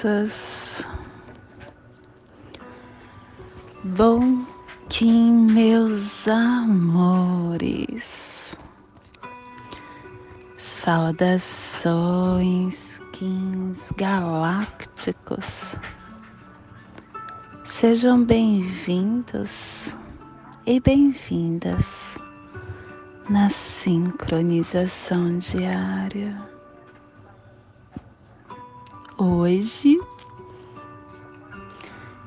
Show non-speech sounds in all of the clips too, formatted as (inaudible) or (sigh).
crianças. Bom Kim, meus amores. Saudações, Kins galácticos. Sejam bem-vindos e bem-vindas na sincronização diária. Hoje,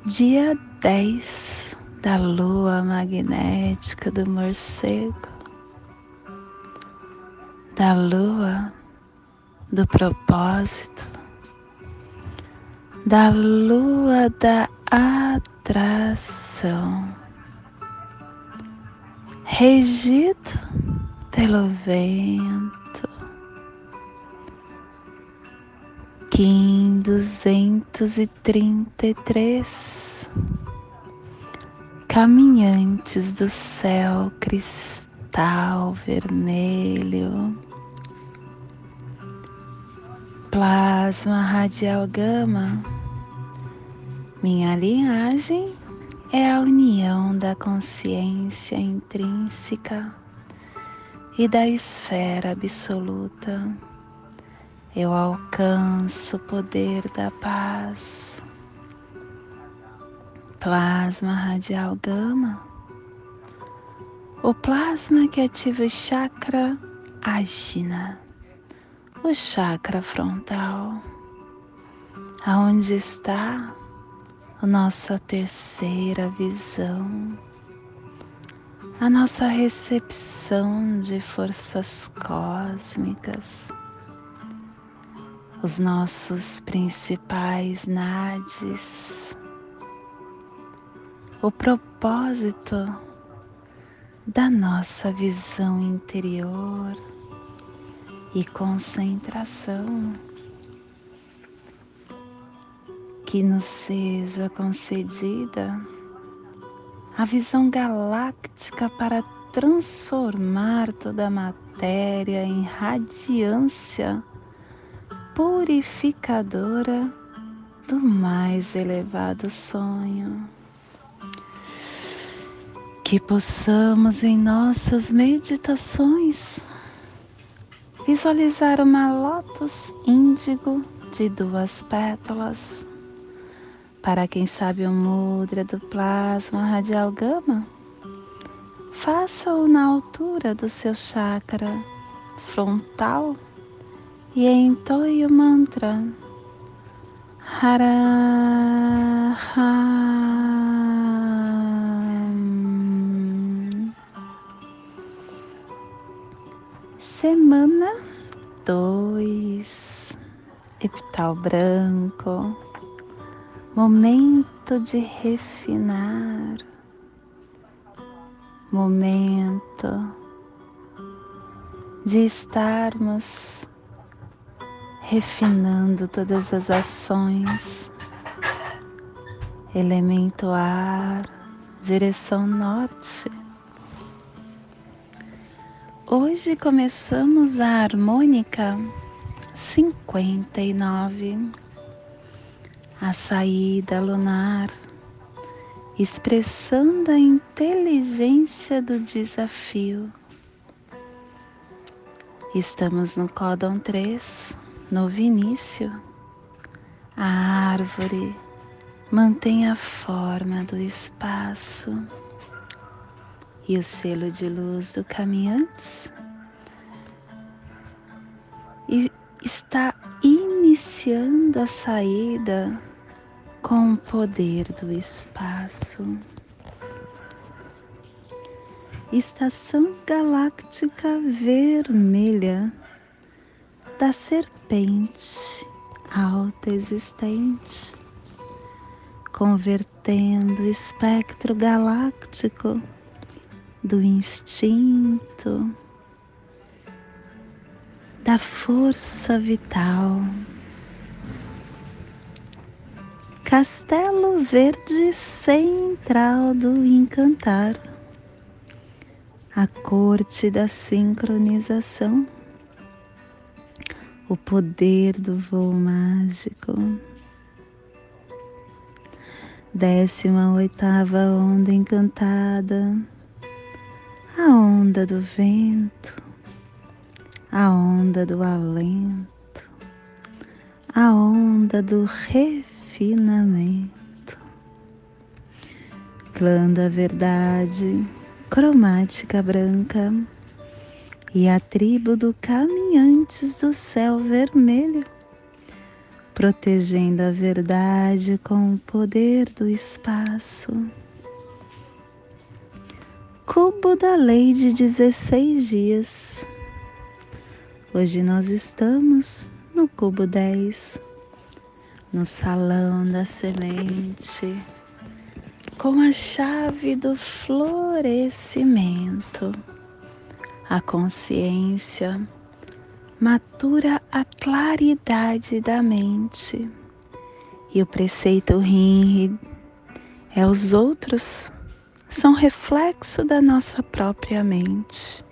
dia 10 da lua magnética do morcego, da lua do propósito, da lua da atração, regido pelo vento. Kim duzentos e trinta e três. Caminhantes do céu cristal vermelho, plasma radial gama. Minha linhagem é a união da consciência intrínseca e da esfera absoluta. Eu alcanço o poder da paz. Plasma radial gama. O plasma que ativa o chakra Ajna, o chakra frontal, aonde está a nossa terceira visão, a nossa recepção de forças cósmicas, os nossos principais nadis, o propósito da nossa visão interior e concentração. Que nos seja concedida a visão galáctica para transformar toda a matéria em radiância purificadora do mais elevado sonho. Que possamos em nossas meditações visualizar uma lótus índigo de duas pétalas para quem sabe o mudra do plasma radial gama, faça-o na altura do seu chakra frontal e entoie o mantra. Hara Semana 2 Epital branco. Momento de refinar, momento de estarmos refinando todas as ações, elemento ar, direção norte. Hoje começamos a harmônica cinquenta e nove a saída lunar, expressando a inteligência do desafio. Estamos no códon 3, novo início. A árvore mantém a forma do espaço e o selo de luz do caminhante está iniciando a saída com o poder do espaço. Estação galáctica vermelha da serpente alta existente, convertendo o espectro galáctico do instinto, da força vital. Castelo Verde Central do Encantar, a corte da sincronização, o poder do voo mágico. Décima oitava onda encantada, a onda do vento, a onda do alento, a onda do refinamento. Clã da verdade, cromática branca e a tribo do caminhantes do céu vermelho protegendo a verdade com o poder do espaço. Cubo da Lei de 16 dias. Hoje nós estamos no cubo 10, no salão da semente, com a chave do florescimento, a consciência matura a claridade da mente. E o preceito Rinri é os outros, são reflexo da nossa própria mente.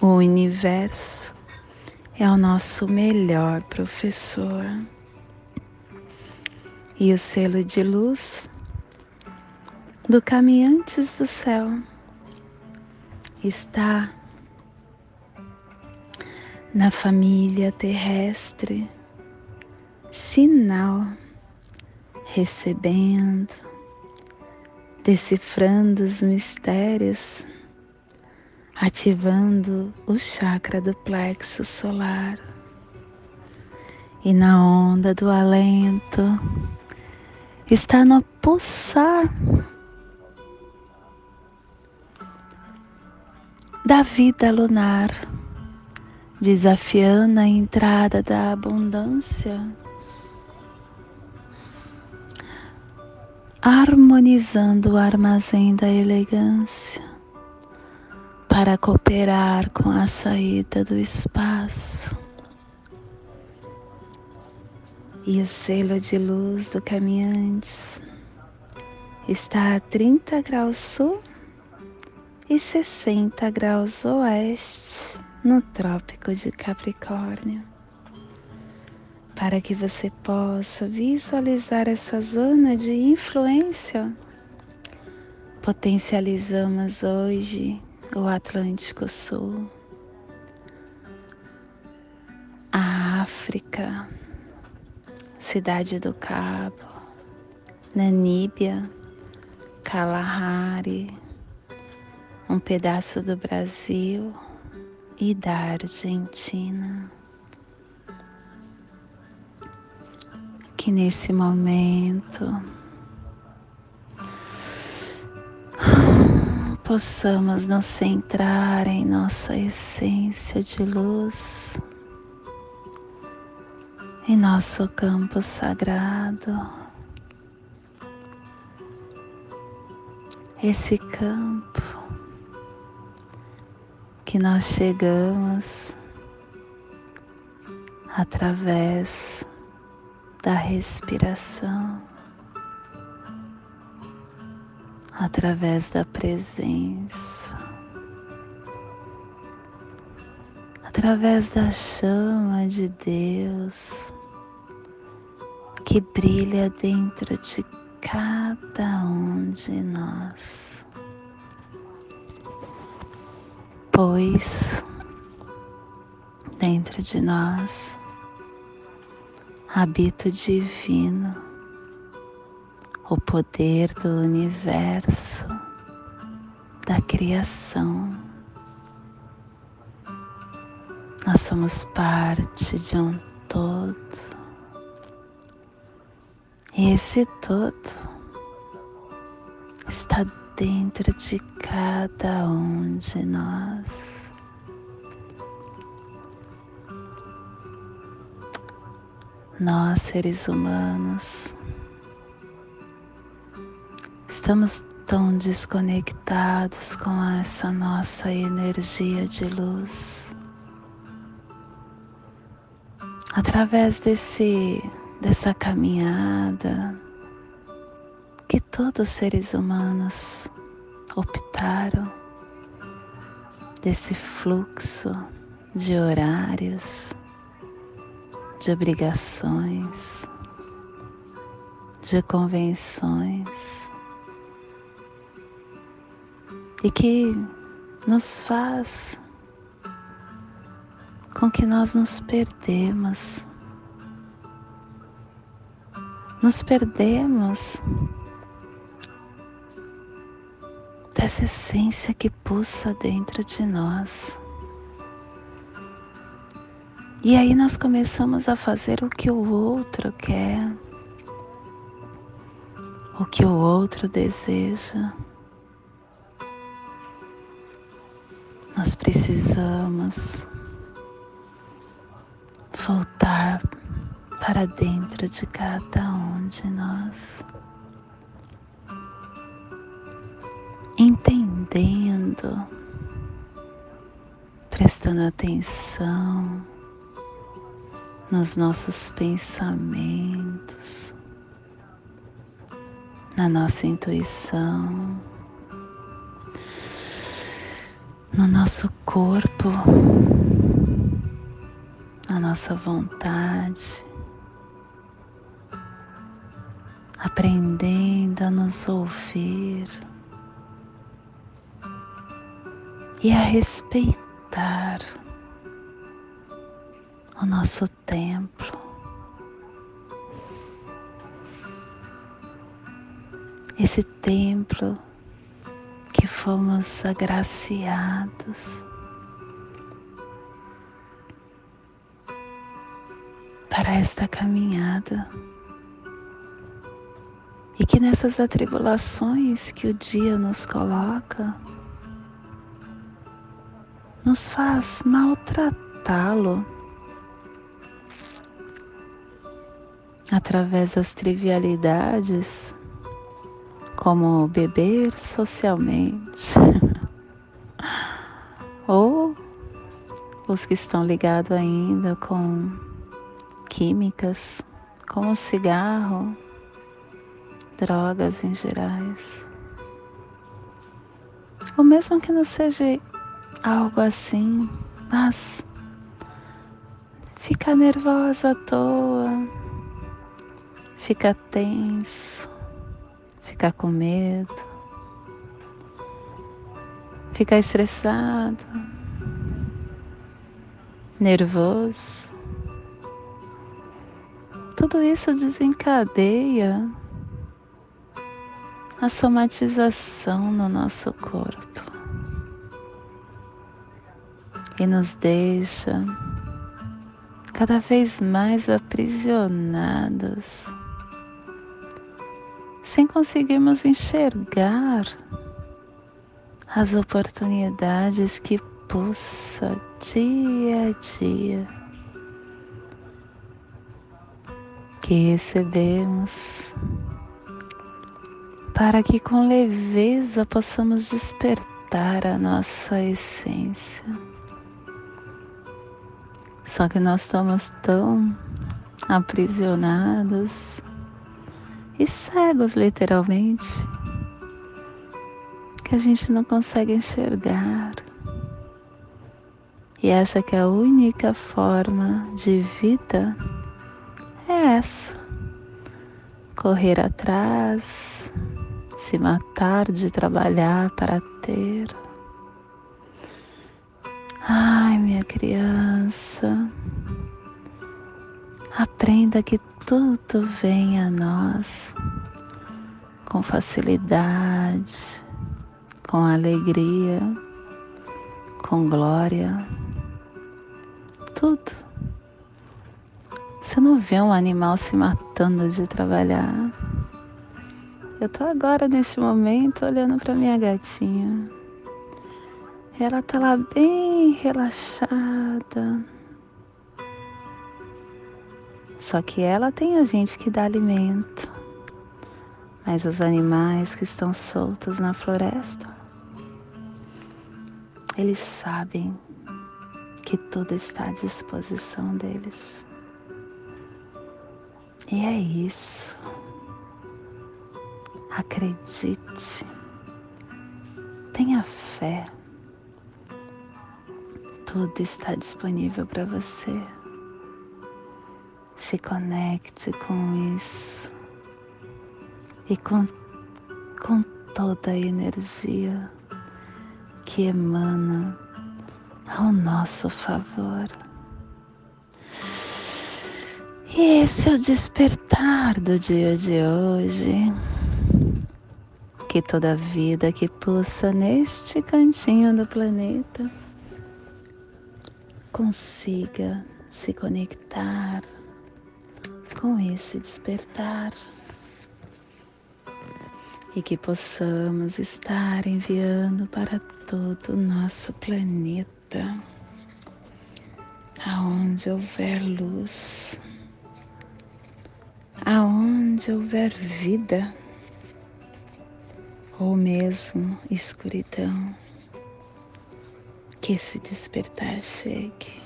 O universo é o nosso melhor professor. E o selo de luz do Caminhantes do Céu está na família terrestre, sinal, recebendo, decifrando os mistérios, ativando o chakra do plexo solar. E na onda do alento está no pulsar da vida lunar. Desafiando a entrada da abundância, harmonizando o armazém da elegância. Para cooperar com a saída do espaço. E o selo de luz do caminhantes está a 30 graus sul e 60 graus oeste no Trópico de Capricórnio, para que você possa visualizar essa zona de influência. Potencializamos hoje o Atlântico Sul, a África, Cidade do Cabo, Namíbia, Kalahari, um pedaço do Brasil e da Argentina. Que nesse momento possamos nos centrar em nossa essência de luz, em nosso campo sagrado. Esse campo que nós chegamos através da respiração, através da presença, através da chama de Deus que brilha dentro de cada um de nós. Pois dentro de nós habita o divino, o poder do universo, da criação. Nós somos parte de um todo. E esse todo está dentro de cada um de nós. Nós, seres humanos, estamos tão desconectados com essa nossa energia de luz. Através desse dessa caminhada, que todos os seres humanos optaram desse fluxo de horários, de obrigações, de convenções e que nos faz com que nós nos perdemos. Nos perdemos dessa essência que pulsa dentro de nós. E aí nós começamos a fazer o que o outro quer, o que o outro deseja. Nós precisamos voltar para dentro de cada um de nós, entendendo, prestando atenção nos nossos pensamentos, na nossa intuição, no nosso corpo, na nossa vontade, aprendendo a nos ouvir e a respeitar o nosso templo. Esse templo que fomos agraciados para esta caminhada e que nessas atribulações que o dia nos coloca, nos faz maltratá-lo através das trivialidades, como beber socialmente, (laughs) ou os que estão ligados ainda com químicas, como cigarro, drogas em gerais. Ou mesmo que não seja algo assim, mas ficar nervosa à toa, fica tenso, ficar com medo, ficar estressado, nervoso. Tudo isso desencadeia a somatização no nosso corpo e nos deixa cada vez mais aprisionados sem conseguirmos enxergar as oportunidades que pulsa dia a dia que recebemos para que com leveza possamos despertar a nossa essência. Só que nós estamos tão aprisionados e cegos, literalmente, que a gente não consegue enxergar e acha que a única forma de vida é essa: correr atrás, se matar de trabalhar para ter. Ai, minha criança, aprenda que tudo vem a nós com facilidade, com alegria, com glória. Tudo. Você não vê um animal se matando de trabalhar. Eu tô agora neste momento olhando para minha gatinha. Ela tá lá bem relaxada só que ela tem a gente que dá alimento. Mas os animais que estão soltos na floresta, eles sabem que tudo está à disposição deles. E é isso. Acredite. Tenha fé. Tudo está disponível para você. se conecte com isso e com, com toda a energia que emana ao nosso favor. E esse é o despertar do dia de hoje. Que toda vida que pulsa neste cantinho do planeta consiga se conectar com esse despertar e que possamos estar enviando para todo o nosso planeta, aonde houver luz, aonde houver vida, ou mesmo escuridão, que esse despertar chegue.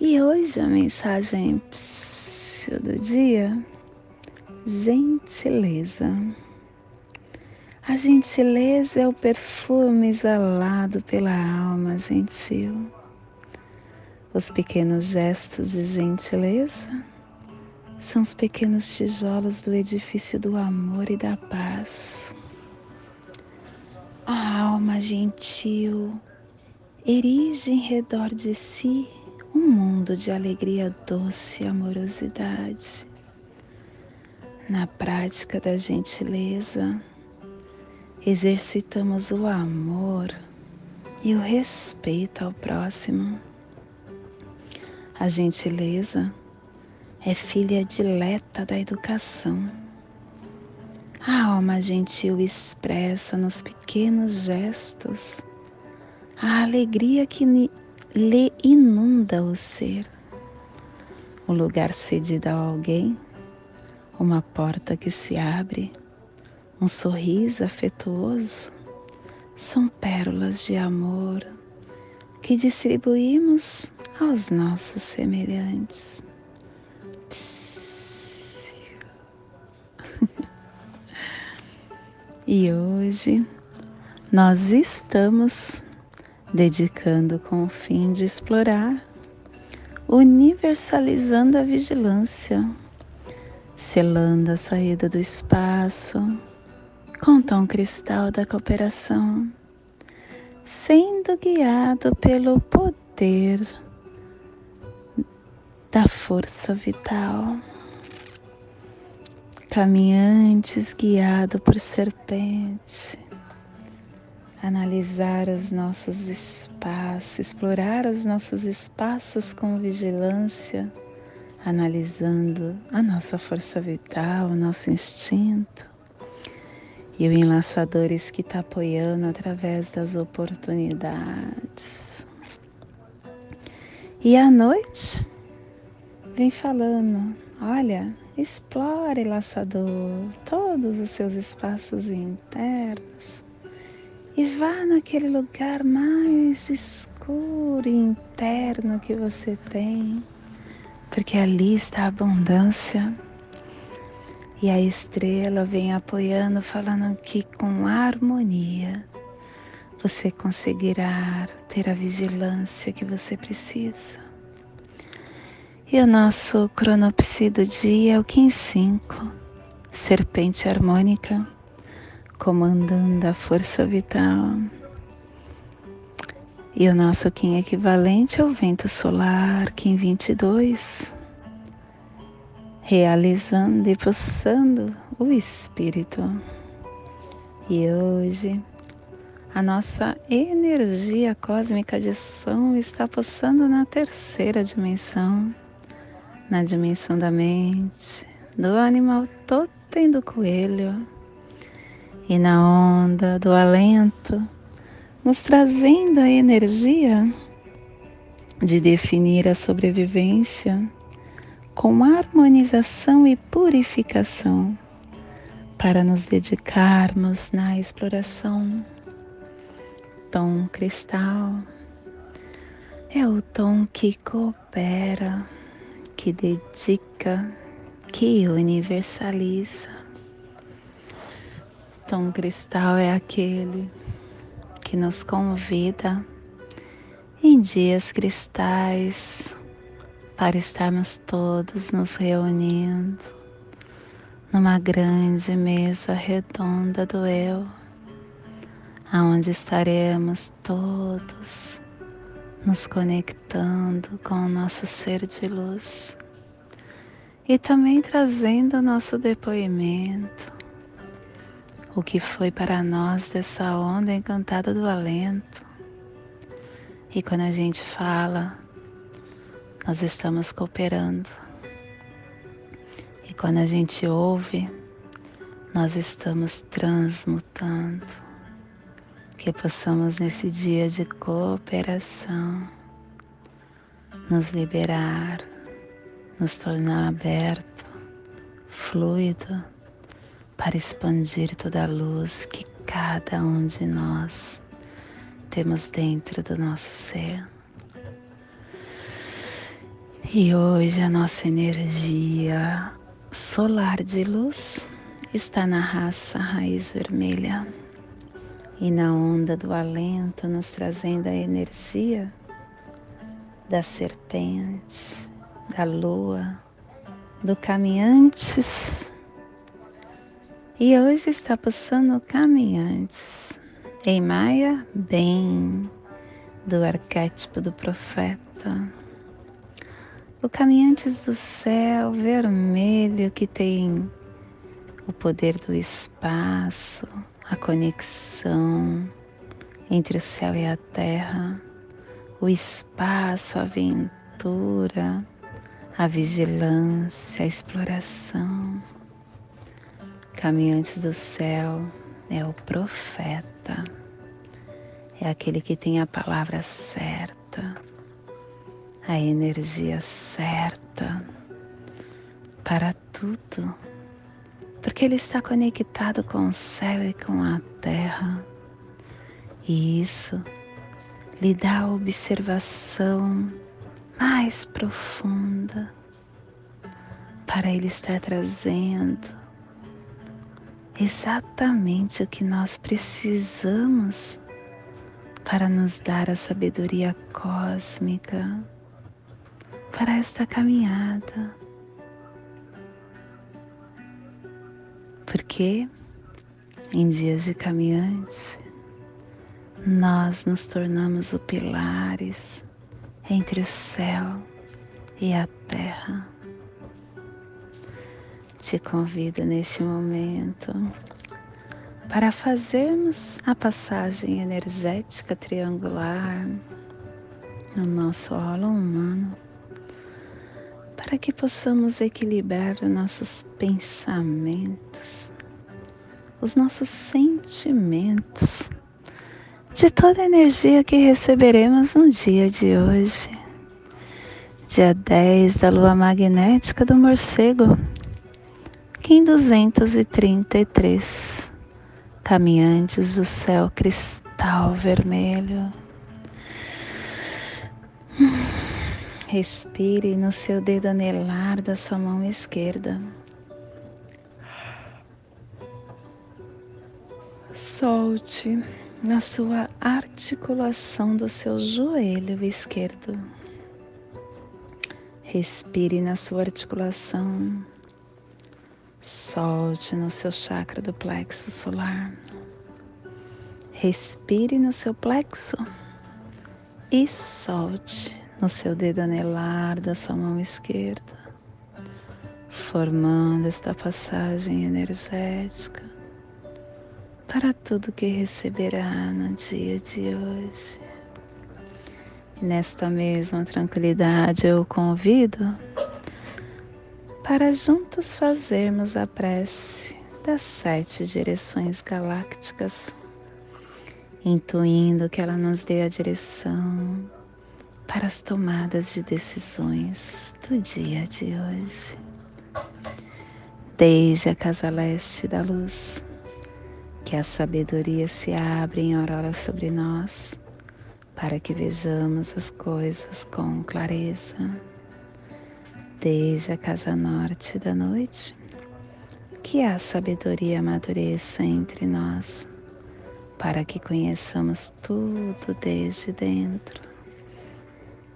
E hoje a mensagem do dia gentileza. A gentileza é o perfume exalado pela alma gentil. Os pequenos gestos de gentileza são os pequenos tijolos do edifício do amor e da paz. A alma gentil erige em redor de si um mundo de alegria doce e amorosidade na prática da gentileza, exercitamos o amor e o respeito ao próximo. A gentileza é filha dileta da educação. A alma gentil expressa nos pequenos gestos a alegria que lhe inunda o ser. O lugar cedido a alguém uma porta que se abre, um sorriso afetuoso, são pérolas de amor que distribuímos aos nossos semelhantes. E hoje nós estamos dedicando com o fim de explorar, universalizando a vigilância selando a saída do espaço com o tom cristal da cooperação, sendo guiado pelo poder da força vital. Caminhantes guiado por serpente, analisar os nossos espaços, explorar os nossos espaços com vigilância analisando a nossa força vital, o nosso instinto e o enlaçadores que está apoiando através das oportunidades. E à noite, vem falando: olha, explore, laçador, todos os seus espaços internos e vá naquele lugar mais escuro e interno que você tem porque ali está a abundância. E a estrela vem apoiando, falando que com harmonia você conseguirá ter a vigilância que você precisa. E o nosso cronopsi do dia é o Kim 5, serpente harmônica, comandando a força vital. E o nosso Kim equivalente é o vento solar, Kim 22, realizando e pulsando o espírito. E hoje a nossa energia cósmica de som está pulsando na terceira dimensão, na dimensão da mente, do animal totem do coelho e na onda do alento nos trazendo a energia de definir a sobrevivência com harmonização e purificação para nos dedicarmos na exploração. Tom cristal é o tom que coopera, que dedica, que universaliza. Tom cristal é aquele que nos convida em dias cristais para estarmos todos nos reunindo numa grande mesa redonda do eu, aonde estaremos todos nos conectando com o nosso ser de luz e também trazendo o nosso depoimento, o que foi para nós dessa onda encantada do alento. E quando a gente fala, nós estamos cooperando. E quando a gente ouve, nós estamos transmutando. Que possamos nesse dia de cooperação nos liberar nos tornar aberto, fluido, para expandir toda a luz que cada um de nós temos dentro do nosso ser. E hoje a nossa energia solar de luz está na raça raiz vermelha e na onda do alento, nos trazendo a energia da serpente, da lua, do caminhantes. E hoje está passando caminhantes em Maia, bem do arquétipo do profeta. O caminhantes do céu vermelho que tem o poder do espaço, a conexão entre o céu e a terra, o espaço, a aventura, a vigilância, a exploração. Caminhantes do céu é o profeta, é aquele que tem a palavra certa, a energia certa para tudo, porque ele está conectado com o céu e com a terra, e isso lhe dá a observação mais profunda para Ele estar trazendo exatamente o que nós precisamos para nos dar a sabedoria cósmica para esta caminhada. Porque em dias de caminhante, nós nos tornamos os pilares entre o céu e a terra. Te convido neste momento para fazermos a passagem energética triangular no nosso holo humano, para que possamos equilibrar os nossos pensamentos, os nossos sentimentos de toda a energia que receberemos no dia de hoje. Dia 10 da lua magnética do morcego, Kim 233, caminhantes do céu cristal vermelho. Respire no seu dedo anelar da sua mão esquerda. Solte na sua articulação do seu joelho esquerdo. Respire na sua articulação. Solte no seu chakra do plexo solar. Respire no seu plexo e solte no seu dedo anelar da sua mão esquerda, formando esta passagem energética para tudo que receberá no dia de hoje. Nesta mesma tranquilidade eu o convido para juntos fazermos a prece das sete direções galácticas, intuindo que ela nos dê a direção para as tomadas de decisões do dia de hoje. Desde a casa leste da luz que a sabedoria se abra em aurora sobre nós, para que vejamos as coisas com clareza. Desde a casa norte da noite, que a sabedoria amadureça entre nós, para que conheçamos tudo desde dentro.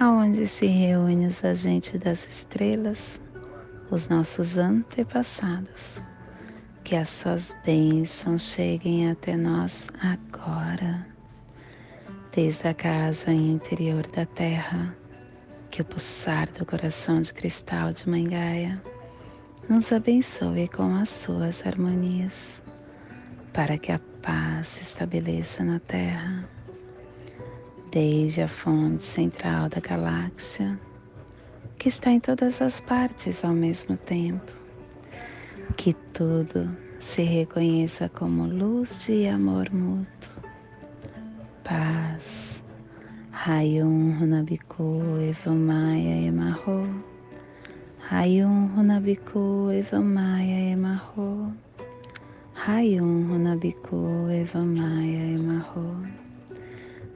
aonde se reúnem os agentes das estrelas, os nossos antepassados. Que as suas bênçãos cheguem até nós agora, desde a casa interior da terra, que o pulsar do coração de cristal de Mãe Gaia nos abençoe com as suas harmonias, para que a paz se estabeleça na terra desde a fonte central da galáxia, que está em todas as partes ao mesmo tempo. Que tudo se reconheça como luz de amor mútuo, paz. Rayum Runabiku Evamaya Emarro. Rayum Runabiku Evamaya Emarro. Rayum Runabiku Evamaya Emarro.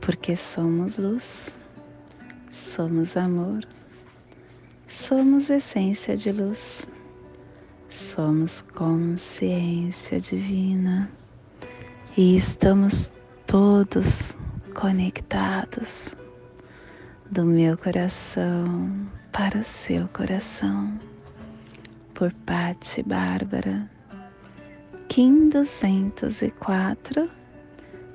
porque somos luz, somos amor, somos essência de luz, somos consciência divina e estamos todos conectados do meu coração para o seu coração. Por Patti Bárbara, Kim 204